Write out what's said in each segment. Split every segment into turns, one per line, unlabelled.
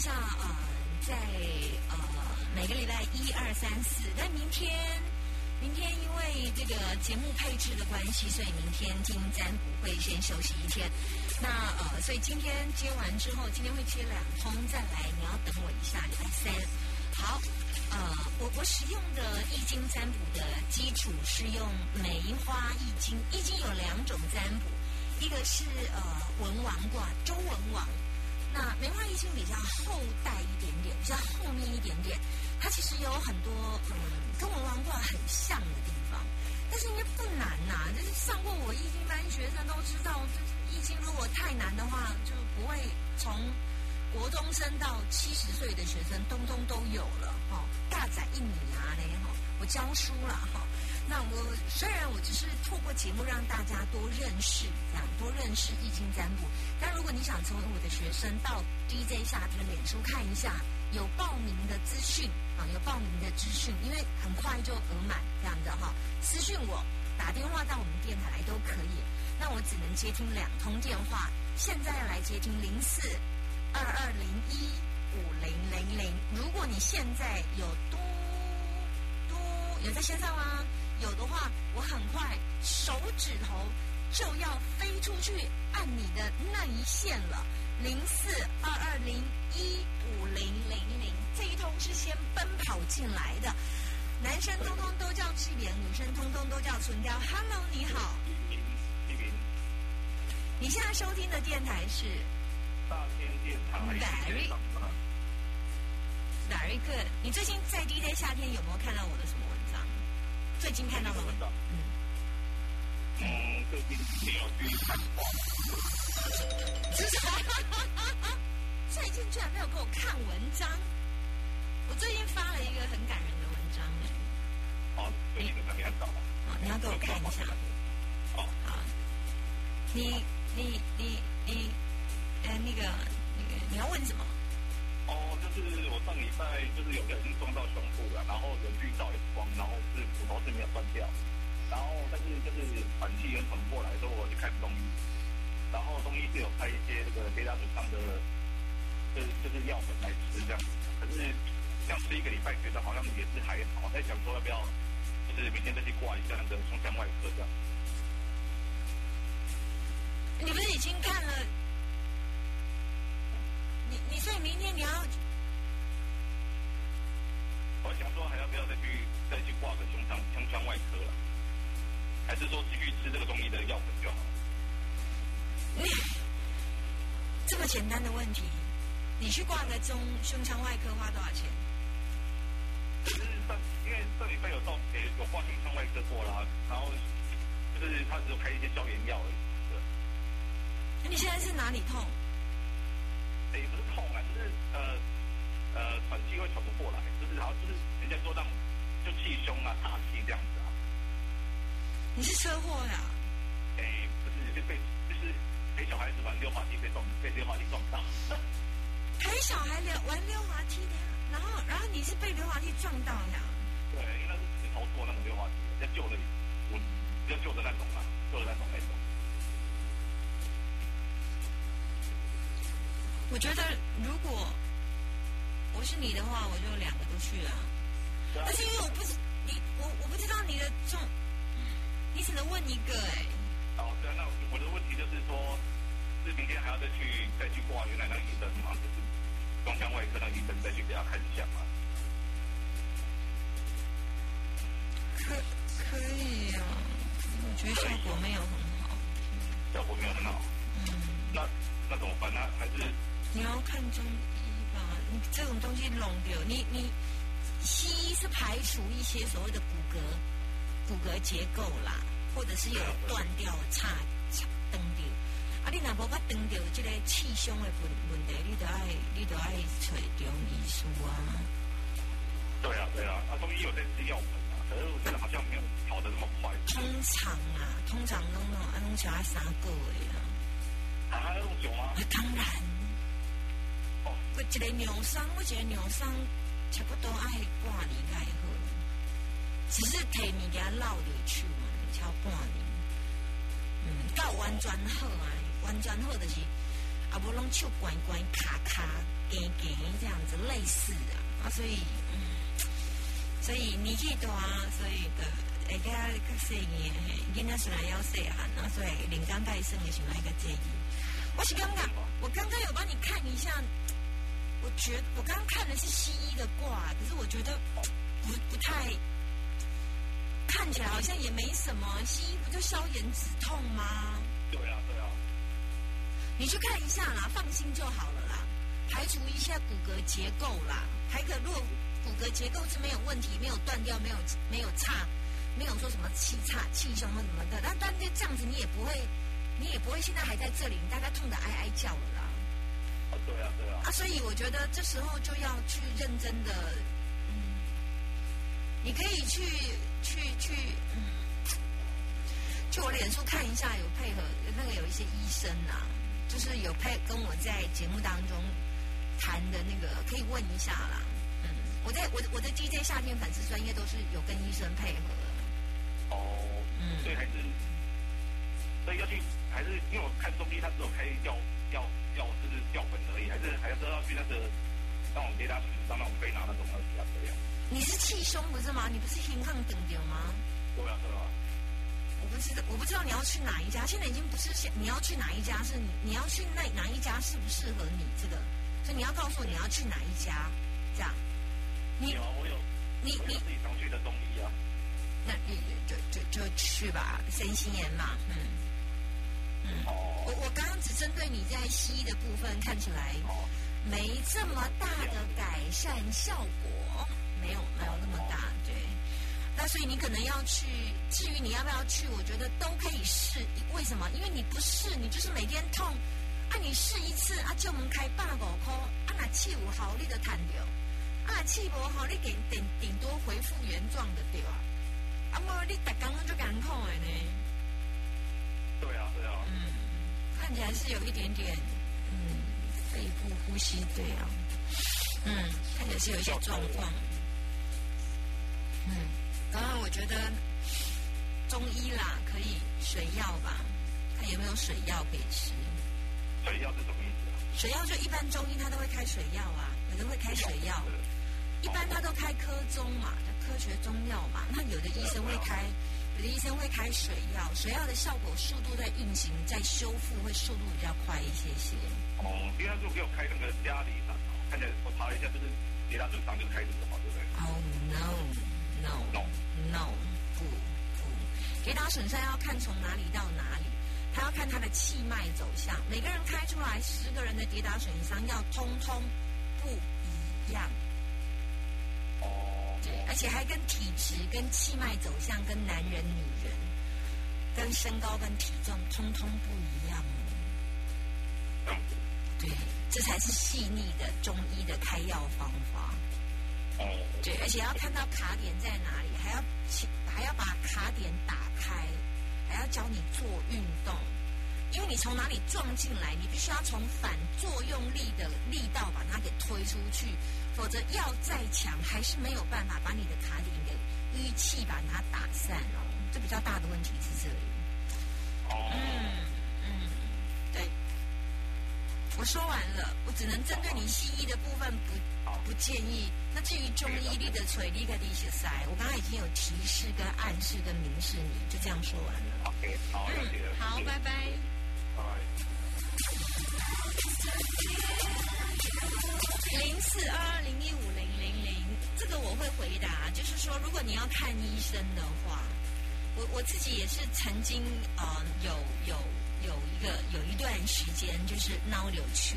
像呃、在呃每个礼拜一二三四，但明天明天因为这个节目配置的关系，所以明天金占卜会先休息一天。那呃，所以今天接完之后，今天会接两通再来，你要等我一下，礼拜三。好，呃，我我使用的易经占卜的基础是用梅花易经，易经有两种占卜，一个是呃文王卦，周文王。那梅花易经比较后代一点点，比较后面一点点，它其实有很多嗯跟文王卦很像的地方，但是应该不难呐、就是上过我易经班学生都知道，就是易经如果太难的话，就不会从国中生到七十岁的学生，通通都有了哈、哦，大展一米啊嘞哈，我教书了哈、那我虽然我只是透过节目让大家多认识，这样多认识易经占卜，但如果你想成为我的学生，到 DJ 夏天脸书看一下，有报名的资讯啊，有报名的资讯，因为很快就额满这样的哈，私讯我，打电话到我们电台来都可以。那我只能接听两通电话，现在要来接听零四二二零一五零零零。如果你现在有嘟嘟有在线上吗？有的话，我很快手指头就要飞出去按你的那一线了。零四二二零一五零零零，这一通是先奔跑进来的。男生通通都叫志远，女生通通都叫纯雕。Hello，你好，你现在收听的电台是
大天电台
Very Very Good。你最近在 DJ 夏天有没有看到我的什么？最近看到吗，嗯，
嗯，最近没有去看过，
是啥？最近居然没有给我看文章。我最近发了一个很感人的文章，
哦，最近可能很早，
哦，你要给我看一下。
哦，
好，你你你你，呃，那个那个，你要问什么？
哦，就是我上礼拜就是有不小心撞到胸部了，然后有去照 X 光，然后是骨头是没有断掉，然后但是就是喘气跟喘不过来，所以我去看中医，然后中医是有开一些这个跌打损伤的，就是就是药粉来吃这样，可是这样吃一个礼拜，觉得好像也是还好，在想说要不要就是明天再去挂一下那个胸腔外科这样。
你不是已经看了？你你所以明天你要
我想说还要不要再去再去挂个胸腔胸腔外科了，还是说继续吃这个中医的药粉就好？
你这么简单的问题，你去挂个中胸腔外科花多少钱？
就是上因为上礼拜有到诶有挂胸腔外科过啦，然后就是他只有开一些消炎药而已，
你现在是哪里痛？
对，也不是痛啊，就是呃呃喘气会喘不过来，就是好像就是人家说让就气胸啊岔气这样子啊，
你是车祸呀、
诶不是就被就是陪小孩子玩溜滑梯被撞被溜滑梯撞到。
陪小孩溜玩溜滑梯的，然后然后你是被溜滑梯撞到呀？
对，因为那是石头做那种溜滑梯，要救的，我比较旧的那种啦，旧
我觉得如果我是你的话，我就两个都去
了。啊
但是因为我不知你我我不知道你的重，你只能问一个哎、
哦，对啊，那我的问题就是说，是明天还要再去再去挂原来那个医生吗？就是胸腔外科那个医生再去给他看一下嘛。
可可以啊，我觉得效果没有很好。
效果没有很好，
看中医吧，你这种东西弄掉，你你西医是排除一些所谓的骨骼骨骼结构啦，或者是有断掉、差差断掉。啊，你若无法断掉这个气胸的问问题，你都爱你都爱找中医师啊。
对啊对啊，啊中医有在吃药粉啊，可可是我觉得好像没有好的那么快。
通常啊，通常拢拢啊拢要三个月啊。
啊，还要那么久吗？
啊，当然。一个尿伤，我一个尿伤差不多爱半年才好，只是摕物件落入手嘛，超半年。嗯，到完全好啊，完全好就是啊，无拢手关关卡卡硬硬这样子类似啊，啊，所以嗯，所以年纪大，所以的会较较细个，囡仔虽然要细汉啊，所以灵感介生的时候一个建议。我是刚刚，我刚刚有帮你看一下，我觉我刚刚看的是西医的卦，可是我觉得不不太，看起来好像也没什么。西医不就消炎止痛吗？
对啊，对啊。
你去看一下啦，放心就好了啦。排除一下骨骼结构啦，还可如果骨骼结构是没有问题，没有断掉，没有没有差，没有说什么气差、气胸或什么的，但但就这样子，你也不会，你也不会现在还在这里，你大概痛得哀哀叫了啦。
啊，对啊，对啊。
啊，所以我觉得这时候就要去认真的，嗯，你可以去去去，嗯，去我脸书看一下，有配合那个有一些医生啊，就是有配跟我在节目当中谈的那个，可以问一下啦。嗯，我在我的我的 DJ 夏天粉丝专业都是有跟医生配合的。
哦，
嗯
所以还是，所以要去，还是因为我看中医，他只有开药药药，就是药粉而已，还是还是要去那个那种雷达水上那种飞拿那种要比较这样。
你是气胸不是吗？你不是心脏顶掉吗？
对啊，对啊。
我不知道，我不知道你要去哪一家。现在已经不是你要去哪一家，是你你要去那哪一家适不适合你这个，所以你要告诉我你要去哪一家，这样。你
有，我有，
你你
自己常去的中医啊。
那你就就就去吧，身心炎嘛，嗯。我我刚刚只针对你在西医的部分看起来没这么大的改善效果，没有没有那么大，对。那所以你可能要去，至于你要不要去，我觉得都可以试。为什么？因为你不试，你就是每天痛，啊，你试一次啊，就门开百五块，啊，那气有好你就赚掉，啊，气无好你顶顶顶多恢复原状的对吧？啊，无你逐工就艰苦的呢。
对啊，对啊。
嗯，看起来是有一点点，嗯，肺部呼吸对啊，嗯，看起来是有一些状况。嗯，当然我觉得中医啦，可以水药吧，看有没有水药可以吃。
水药是什么意思啊？
水药就一般中医他都会开水药啊，有的会开水药，一般他都开科中嘛，科学中药嘛。那有的医生会开，有的医生会开水药，水药的效果速度在运行，在修复会速度比较快一些些。
哦，第二就给我开那个家里上，看起来我查了一下，就是跌打损伤就是开这个嘛，对不对
？？Oh、no no
No
no 不不，跌打损伤要看从哪里到哪里，他要看他的气脉走向。每个人开出来十个人的跌打损伤要通通不一样。对，而且还跟体质、跟气脉走向、跟男人、女人、跟身高、跟体重，通通不一样。对，这才是细腻的中医的开药方法。对，而且要看到卡点在哪里，还要请还要把卡点打开，还要教你做运动。因为你从哪里撞进来，你必须要从反作用力的力道把它给推出去，否则要再强还是没有办法把你的卡点给淤气把它打散哦。这比较大的问题是这里。
哦，
嗯嗯，对，我说完了，我只能针对你西医的部分不不建议。那至于中医力的垂力跟地血塞，我刚刚已经有提示、跟暗示、跟明示你，就这样说完了。
OK，好，嗯。
好，拜。拜。零四二二零一五零零零，这个我会回答，就是说，如果你要看医生的话，我我自己也是曾经呃有有有一个有一段时间就是脑瘤去，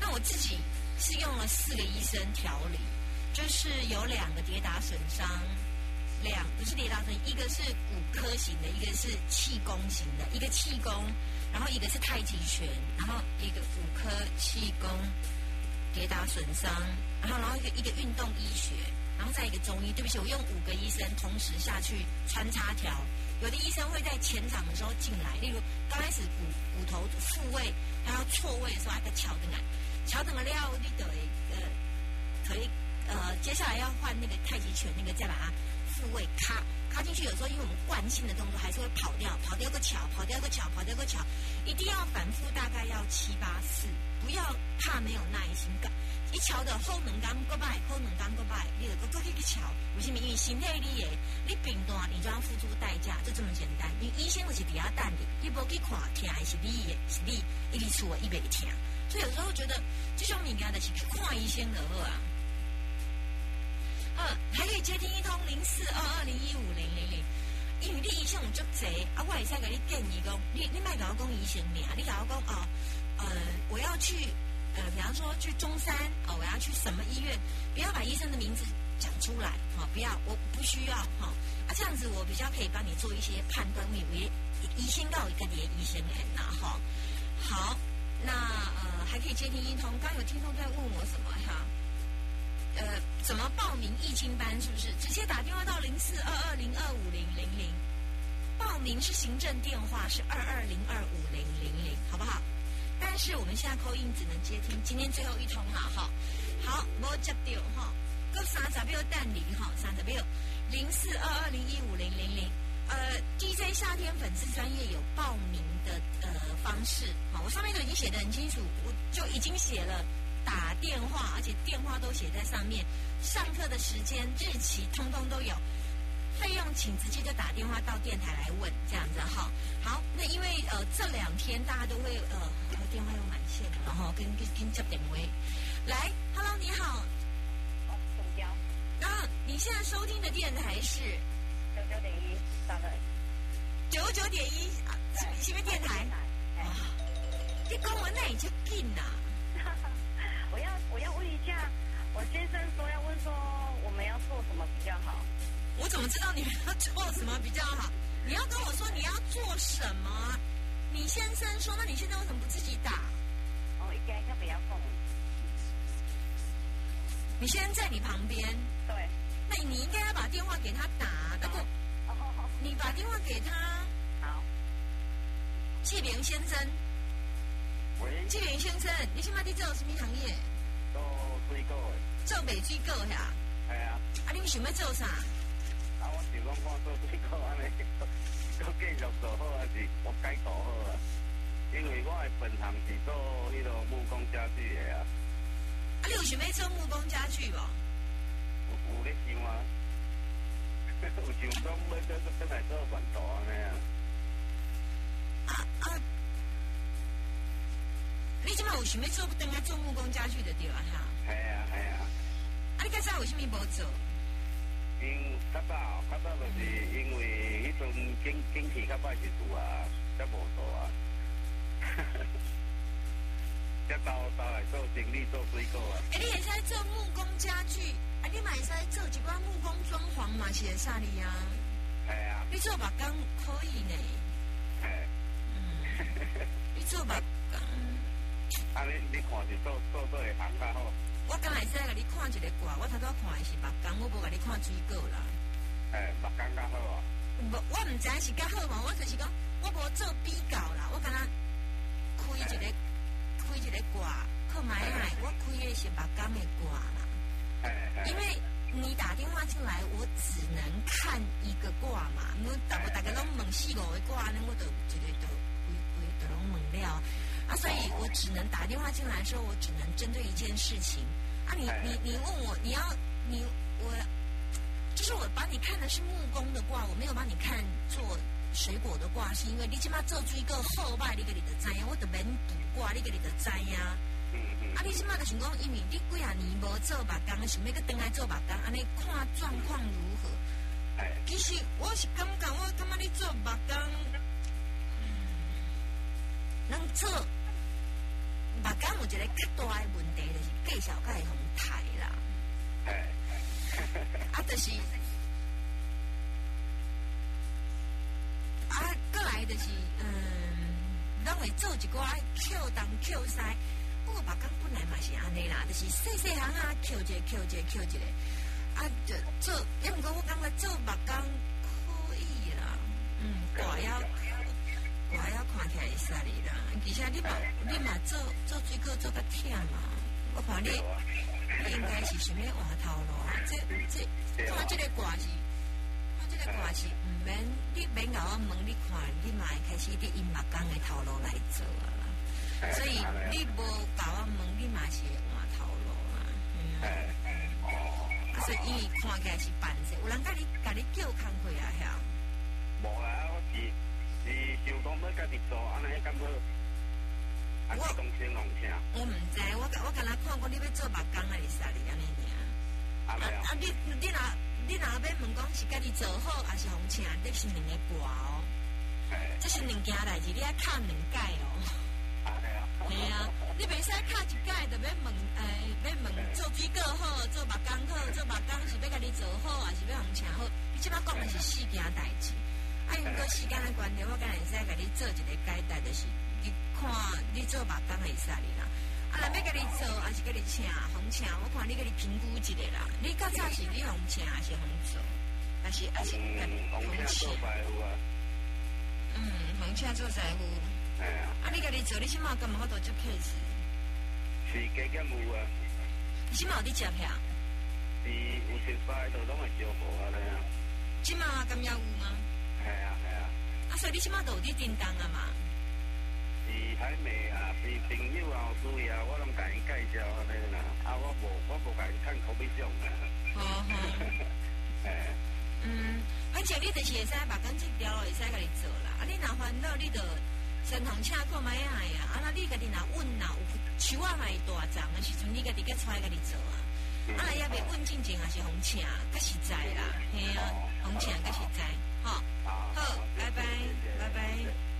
那我自己是用了四个医生调理，就是有两个跌打损伤，两不是跌打损，一个是骨科型的，一个是气功型的，一个气功，然后一个是太极拳，然后一个骨科气功。跌打损伤，然后然后一个一个运动医学，然后再一个中医。对不起，我用五个医生同时下去穿插条。有的医生会在前场的时候进来，例如刚开始骨骨头复位，还要错位的时候，还个桥的来，桥等了料，你得呃可以呃，接下来要换那个太极拳，那个再把它复位卡卡进去。有时候因为我们惯性的动作还是会跑掉，跑掉个桥，跑掉个桥，跑掉个桥，一定要反复，大概要七八次，不要怕没有耐心感。一桥的后能刚过拜，后能刚过拜，你得过过去去桥。为什么？因为身体里的你病断，你就要付出代价，就这么简单。因为医生就是比较淡定，你不去看，听还是你的，是你一直出一边听。所以有时候觉得这种物件就是去看医生的好啊。还可以接听一通零四二二零一五零零零，因为你医生有足济，啊，我会使给你建议讲，你你卖甲我讲医生名，你甲我讲哦，呃，我要去。呃，比方说去中山哦，我要去什么医院？不要把医生的名字讲出来，哈，不要，我不需要，哈，啊，这样子我比较可以帮你做一些判断。为为医生告一个连医生来拿，哈，好，那呃还可以接听一通。刚有听众在问我什么哈？呃，怎么报名易经班？是不是直接打电话到零四二二零二五零零零？报名是行政电话是二二零二五零零零，好不好？但是我们现在扣音只能接听今天最后一通了。哈，好，我接掉哈，各三十秒代理哈，三十秒零四二二零一五零零零，呃，DJ 夏天粉丝专业有报名的呃方式，好，我上面都已经写的很清楚，我就已经写了。电话，而且电话都写在上面，上课的时间日期通通都有。费用请直接就打电话到电台来问，这样子哈。好，那因为呃这两天大家都会呃电话又满线，然后跟跟跟接点位。来，Hello，你好。
哦，中标。
然后你现在收听的电台是
九九点一，三的。
九九点一，什么电台？哇，你讲我那已经近了。
我要我要问一下，我先生说要问说我们要做什么比较好。
我怎么知道你们要做什么比较好？你要跟我说你要做什么？你先生说，那你现在为什么不自己打？
哦，应该要不要送？
你先在你旁边。
对。
那你应该要把电话给他打，哦你把电话给他。
好。
谢明先生。
喂。
季明先生，你现在在做什么行业？
做水果的。
做美水果呀？
系啊。
啊，你们想要做啥？
啊，我想讲看做水果安尼，搁继续做好还是我改做好啊？因为我的本行是做迄个木工家具的啊。
啊，你有想要做木工家具无？
有有咧想啊，有想讲要做做来做饭桌安尼啊。
啊啊！你即摆有想要做等下做木工家具的对啊？哈。
系啊系啊。
啊，你今早为什么无做？
因较早，较早就是因为迄阵经经济较歹时做啊，才无做啊。才到到来做生理做水果啊。
哎，你会使做木工家具，啊，你嘛会使做一寡木工装潢嘛，是会啥哩啊？
系啊。
你做木工可以呢。
系。
嗯。你做木工。
啊，你你看是做做做会行较好。
我刚才说甲你看一个卦，我头拄看的是目工，我无甲你看水果啦。
诶，目工较好啊。
无，我毋知是较好嘛，我就是讲，我无做比较啦，我敢若开一个开一个卦，靠买海，我开的是目工的卦啦。因为你打电话进来，我只能看一个卦嘛，我大大家拢问四五个卦，那我都一个都规规都拢问了。啊，所以我只能打电话进来说，我只能针对一件事情。啊，你你你问我，你要你我，就是我把你看的是木工的卦，我没有帮你看做水果的卦，是因为你起码做出一个后拜，你给你的灾呀，我特别卜卦，你给你的灾呀。啊，你起码的情况，因为你几啊年无做白工，想要个等来做白工，安尼看状况如何？其实我是感觉，我感觉你做白工。能做，目讲有一个较大的问题，就是介绍较会红台啦。啊，就是，啊，过来就是，嗯，拢会做一寡扣东扣西。不过目讲本来嘛是安尼啦，就是细细行啊，扣一个扣一个扣一个。啊，就做，因毋过我感觉做目工可以啦，嗯，挂腰挂腰看起来会使哩啦，而且你嘛你嘛做做水果做较忝嘛，我看你你应该是想要换头路啊，这这看这个挂是看这个挂是毋免你免甲我问你看，你嘛会开始伫因目工的头路来做啊啦，所以你无甲我问，你嘛是换头路啊，嗯啊。所以伊看起来是办事，有人甲你甲你叫工课啊，遐。
无啊，我是是想讲要家己做，安尼敢要还是公司弄啥？
我毋知，我我刚才看过你要做目工啊，是啥哩安尼尔。啊
啊
你你若你若要问讲是家己做好，还是红请，这是两个挂哦，
哎，
这是两件代志，你爱敲两届哦。
啊系啊，
你袂使敲一届，就要问，诶、要问做水果好，做目工好，做目工是要家己做好，还是要红请好？你即摆讲的是四件代志。啊，因过时间的关系，我敢会使甲你做一个解答，就是你看你做目工会使哩啦。啊，若要甲你做，还是甲你请红请，我看你甲你评估一下啦。你较早是你红请还是红做？还是还是甲红请嗯，红请做财务。
哎呀，
啊，你甲你做，你起码干嘛我都做 case？
是加减有啊，
你即马有伫接遐？
是有失败就拢会小无啊，
即马敢也有吗？
系啊系啊，
啊，所以你即马都有伫叮当啊嘛？
是还没啊，是朋友啊有需要，我拢甲伊介绍安尼啦，啊我无我无甲因趁口碑上啊，
好好，
哎，
嗯，反正你就是会使目光这条路会使家己做啦。啊，你若烦恼，你就先通请看卖啊呀。啊，那你家己若稳若有手啊嘛会大丛的时阵，你家己甲出来甲你做啊。啊，若也袂稳进前也是红请，较实在啦，嘿啊，红请较好好拜拜拜拜。